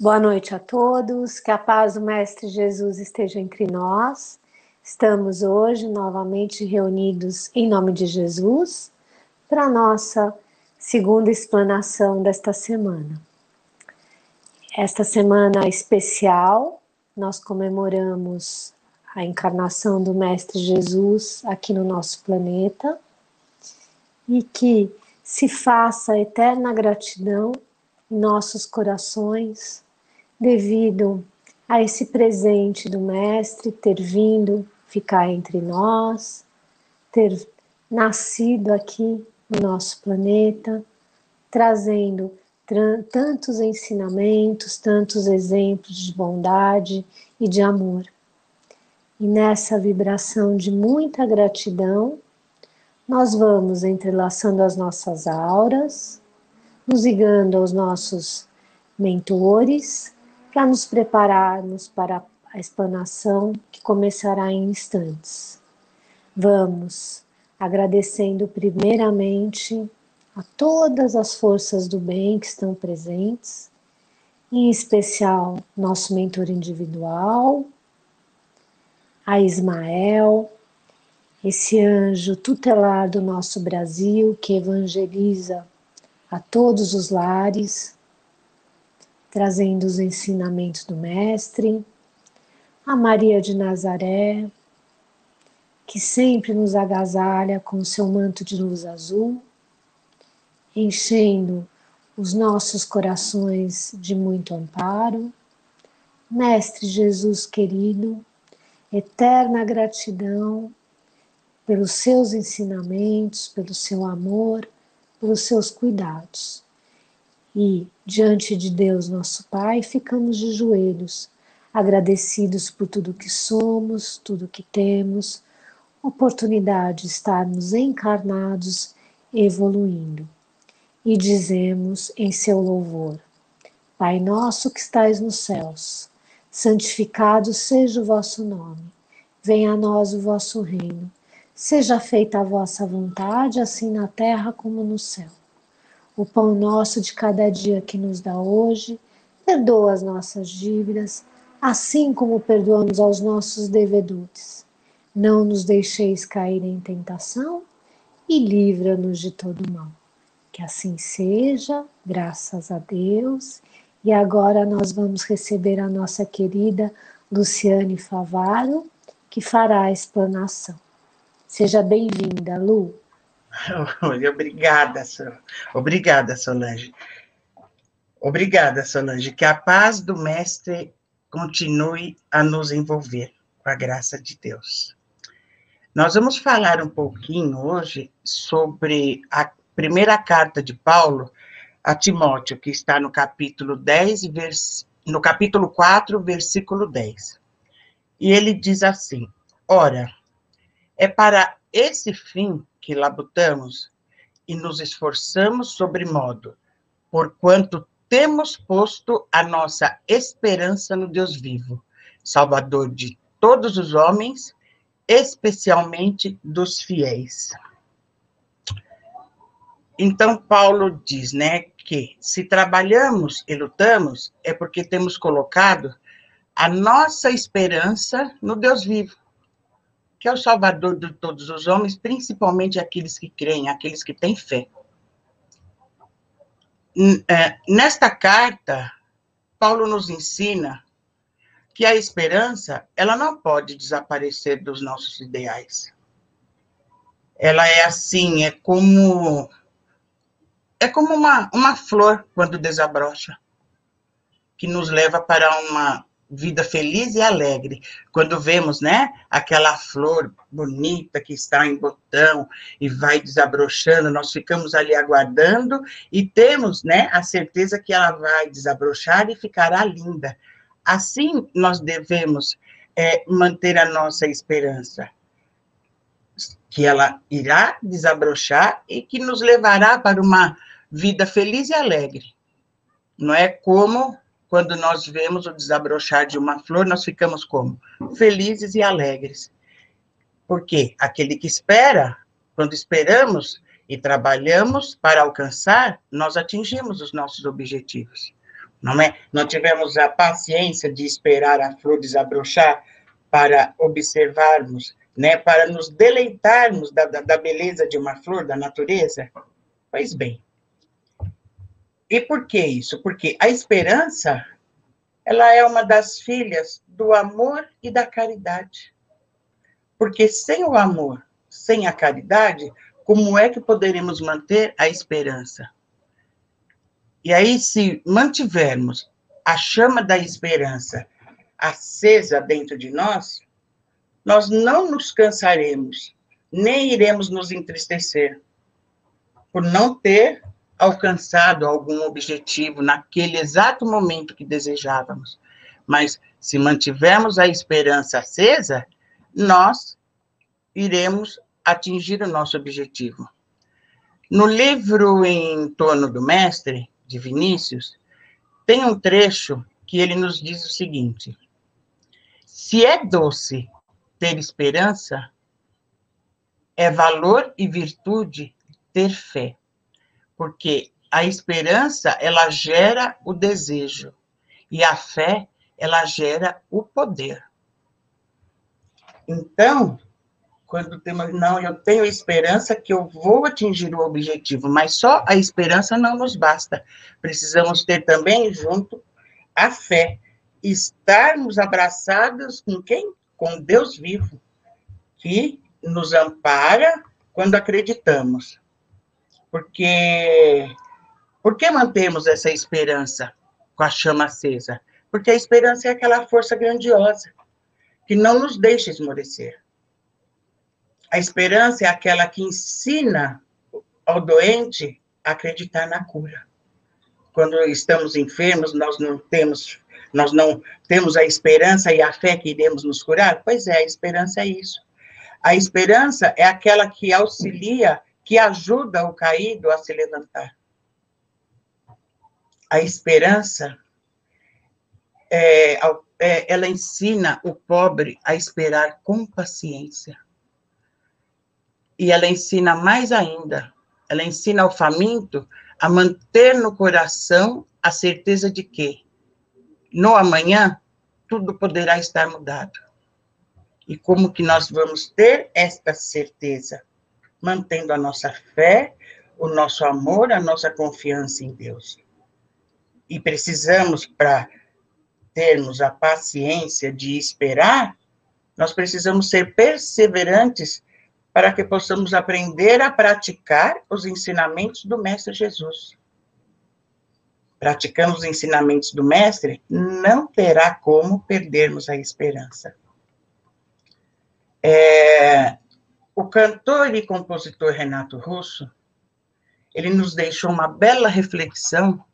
Boa noite a todos, que a paz do Mestre Jesus esteja entre nós. Estamos hoje novamente reunidos em nome de Jesus para nossa segunda explanação desta semana. Esta semana especial, nós comemoramos a encarnação do Mestre Jesus aqui no nosso planeta e que se faça eterna gratidão em nossos corações devido a esse presente do Mestre ter vindo ficar entre nós, ter nascido aqui no nosso planeta, trazendo tantos ensinamentos, tantos exemplos de bondade e de amor. E nessa vibração de muita gratidão, nós vamos entrelaçando as nossas auras, nos ligando aos nossos mentores para nos prepararmos para a explanação que começará em instantes. Vamos agradecendo primeiramente a todas as forças do bem que estão presentes, em especial nosso mentor individual, a Ismael, esse anjo tutelar do nosso Brasil que evangeliza a todos os lares, trazendo os ensinamentos do Mestre, a Maria de Nazaré, que sempre nos agasalha com seu manto de luz azul, enchendo os nossos corações de muito amparo. Mestre Jesus querido, eterna gratidão pelos seus ensinamentos, pelo seu amor, pelos seus cuidados. E, diante de Deus, nosso Pai, ficamos de joelhos, agradecidos por tudo que somos, tudo que temos, oportunidade de estarmos encarnados, evoluindo. E dizemos em seu louvor: Pai nosso que estais nos céus, santificado seja o vosso nome, venha a nós o vosso reino, seja feita a vossa vontade, assim na terra como no céu. O pão nosso de cada dia que nos dá hoje, perdoa as nossas dívidas, assim como perdoamos aos nossos devedores. Não nos deixeis cair em tentação e livra-nos de todo mal. Que assim seja, graças a Deus. E agora nós vamos receber a nossa querida Luciane Favaro, que fará a explanação. Seja bem-vinda, Lu. Obrigada, obrigada, Solange. Obrigada, Solange. Que a paz do Mestre continue a nos envolver, com a graça de Deus. Nós vamos falar um pouquinho hoje sobre a primeira carta de Paulo a Timóteo, que está no capítulo 10, vers... no capítulo 4, versículo 10. E ele diz assim: Ora, é para esse fim que labutamos e nos esforçamos sobremodo, porquanto temos posto a nossa esperança no Deus vivo, Salvador de todos os homens, especialmente dos fiéis. Então, Paulo diz, né, que se trabalhamos e lutamos, é porque temos colocado a nossa esperança no Deus vivo que é o Salvador de todos os homens, principalmente aqueles que creem, aqueles que têm fé. É, nesta carta, Paulo nos ensina que a esperança, ela não pode desaparecer dos nossos ideais. Ela é assim, é como é como uma, uma flor quando desabrocha, que nos leva para uma vida feliz e alegre. Quando vemos, né, aquela flor bonita que está em botão e vai desabrochando, nós ficamos ali aguardando e temos, né, a certeza que ela vai desabrochar e ficará linda. Assim nós devemos é, manter a nossa esperança, que ela irá desabrochar e que nos levará para uma vida feliz e alegre. Não é como quando nós vemos o desabrochar de uma flor, nós ficamos como? Felizes e alegres. Porque aquele que espera, quando esperamos e trabalhamos para alcançar, nós atingimos os nossos objetivos. não é? Não tivemos a paciência de esperar a flor desabrochar para observarmos, né, para nos deleitarmos da, da, da beleza de uma flor, da natureza? Pois bem. E por que isso? Porque a esperança, ela é uma das filhas do amor e da caridade. Porque sem o amor, sem a caridade, como é que poderemos manter a esperança? E aí, se mantivermos a chama da esperança acesa dentro de nós, nós não nos cansaremos, nem iremos nos entristecer por não ter alcançado algum objetivo naquele exato momento que desejávamos. Mas se mantivermos a esperança acesa, nós iremos atingir o nosso objetivo. No livro Em Torno do Mestre, de Vinícius, tem um trecho que ele nos diz o seguinte: Se é doce ter esperança, é valor e virtude ter fé. Porque a esperança, ela gera o desejo, e a fé, ela gera o poder. Então, quando temos, não, eu tenho esperança que eu vou atingir o objetivo, mas só a esperança não nos basta. Precisamos ter também junto a fé, estarmos abraçados com quem? Com Deus vivo, que nos ampara quando acreditamos. Porque por que mantemos essa esperança com a chama acesa? Porque a esperança é aquela força grandiosa que não nos deixa esmorecer. A esperança é aquela que ensina ao doente a acreditar na cura. Quando estamos enfermos, nós não temos nós não temos a esperança e a fé que iremos nos curar? Pois é, a esperança é isso. A esperança é aquela que auxilia, que ajuda o caído a se levantar. A esperança é, é, ela ensina o pobre a esperar com paciência. E ela ensina mais ainda, ela ensina ao faminto a manter no coração a certeza de que no amanhã tudo poderá estar mudado. E como que nós vamos ter esta certeza? Mantendo a nossa fé, o nosso amor, a nossa confiança em Deus. E precisamos, para termos a paciência de esperar, nós precisamos ser perseverantes para que possamos aprender a praticar os ensinamentos do Mestre Jesus. Praticando os ensinamentos do Mestre, não terá como perdermos a esperança. É, o cantor e compositor Renato Russo, ele nos deixou uma bela reflexão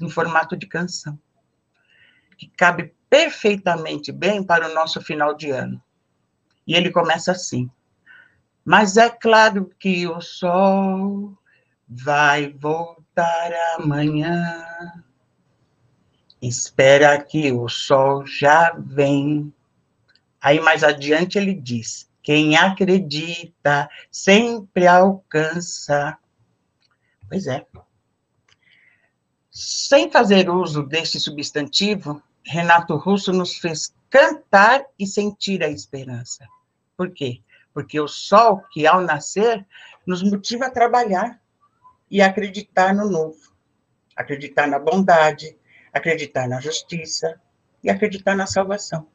em formato de canção que cabe perfeitamente bem para o nosso final de ano. E ele começa assim: Mas é claro que o sol vai voltar amanhã. Espera que o sol já vem. Aí mais adiante ele diz: quem acredita sempre alcança. Pois é. Sem fazer uso deste substantivo, Renato Russo nos fez cantar e sentir a esperança. Por quê? Porque o sol que ao nascer nos motiva a trabalhar e acreditar no novo, acreditar na bondade, acreditar na justiça e acreditar na salvação.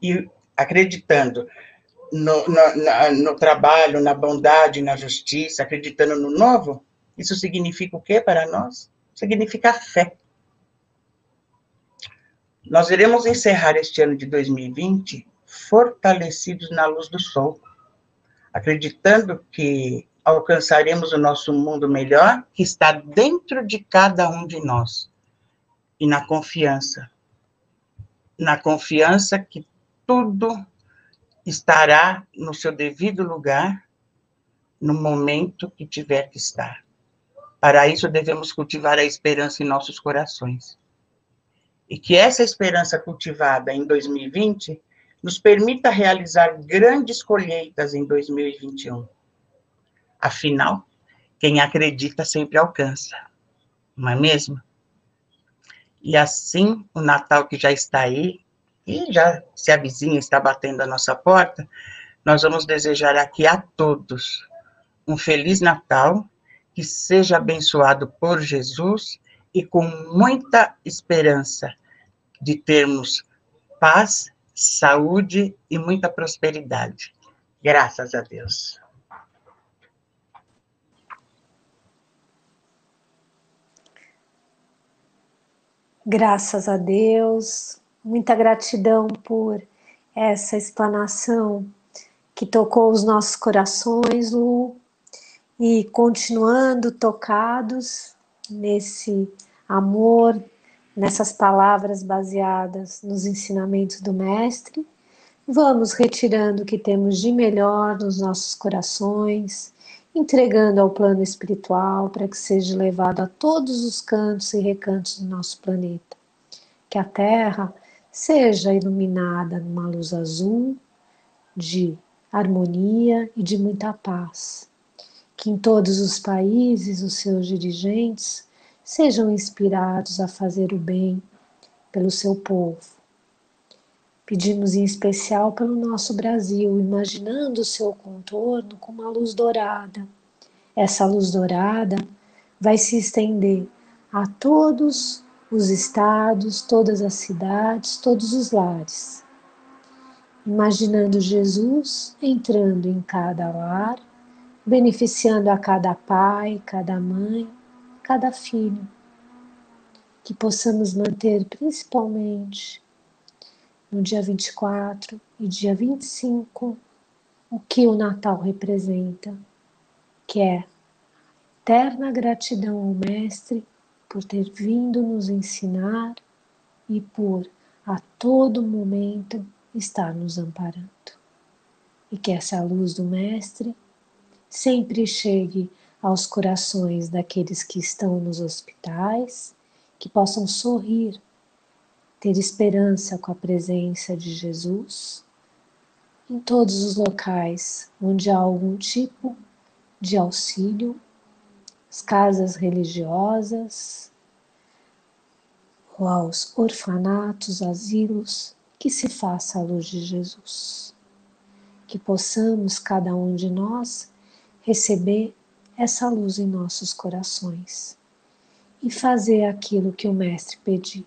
E acreditando no, no, no, trabalho, na bondade, na justiça, acreditando no novo, isso significa o quê para nós? Significa fé. Nós iremos encerrar este ano de 2020 fortalecidos na luz do sol, acreditando que alcançaremos o nosso mundo melhor que está dentro de cada um de nós. E na confiança. Na confiança que tudo estará no seu devido lugar no momento que tiver que estar. Para isso devemos cultivar a esperança em nossos corações e que essa esperança cultivada em 2020 nos permita realizar grandes colheitas em 2021. Afinal, quem acredita sempre alcança, não é mesmo? E assim, o Natal que já está aí, e já se a vizinha está batendo a nossa porta, nós vamos desejar aqui a todos um Feliz Natal, que seja abençoado por Jesus e com muita esperança de termos paz, saúde e muita prosperidade. Graças a Deus. Graças a Deus, muita gratidão por essa explanação que tocou os nossos corações, Lu, e continuando tocados nesse amor, nessas palavras baseadas nos ensinamentos do Mestre, vamos retirando o que temos de melhor nos nossos corações, entregando ao plano espiritual para que seja levado a todos os cantos e recantos do nosso planeta. Que a Terra seja iluminada numa luz azul de harmonia e de muita paz. Que em todos os países os seus dirigentes sejam inspirados a fazer o bem pelo seu povo. Pedimos em especial pelo nosso Brasil, imaginando o seu contorno com uma luz dourada. Essa luz dourada vai se estender a todos os estados, todas as cidades, todos os lares. Imaginando Jesus entrando em cada lar, beneficiando a cada pai, cada mãe, cada filho. Que possamos manter principalmente no dia 24 e dia 25 o que o Natal representa, que é eterna gratidão ao Mestre por ter vindo nos ensinar e por a todo momento estar nos amparando. E que essa luz do Mestre sempre chegue aos corações daqueles que estão nos hospitais, que possam sorrir, ter esperança com a presença de Jesus em todos os locais onde há algum tipo de auxílio, as casas religiosas, ou aos orfanatos, asilos, que se faça a luz de Jesus. Que possamos, cada um de nós, receber essa luz em nossos corações e fazer aquilo que o Mestre pedir.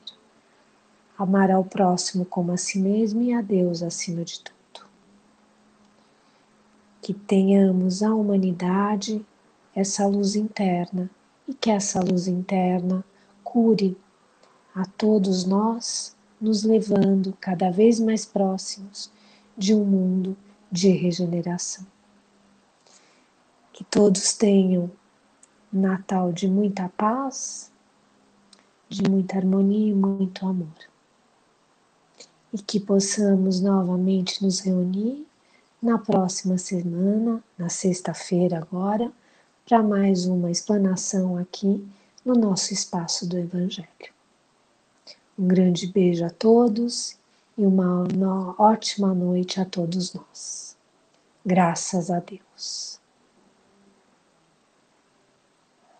Amar ao próximo como a si mesmo e a Deus acima de tudo. Que tenhamos a humanidade essa luz interna e que essa luz interna cure a todos nós, nos levando cada vez mais próximos de um mundo de regeneração. Que todos tenham um Natal de muita paz, de muita harmonia e muito amor. E que possamos novamente nos reunir na próxima semana, na sexta-feira agora, para mais uma explanação aqui no nosso espaço do Evangelho. Um grande beijo a todos e uma ótima noite a todos nós. Graças a Deus.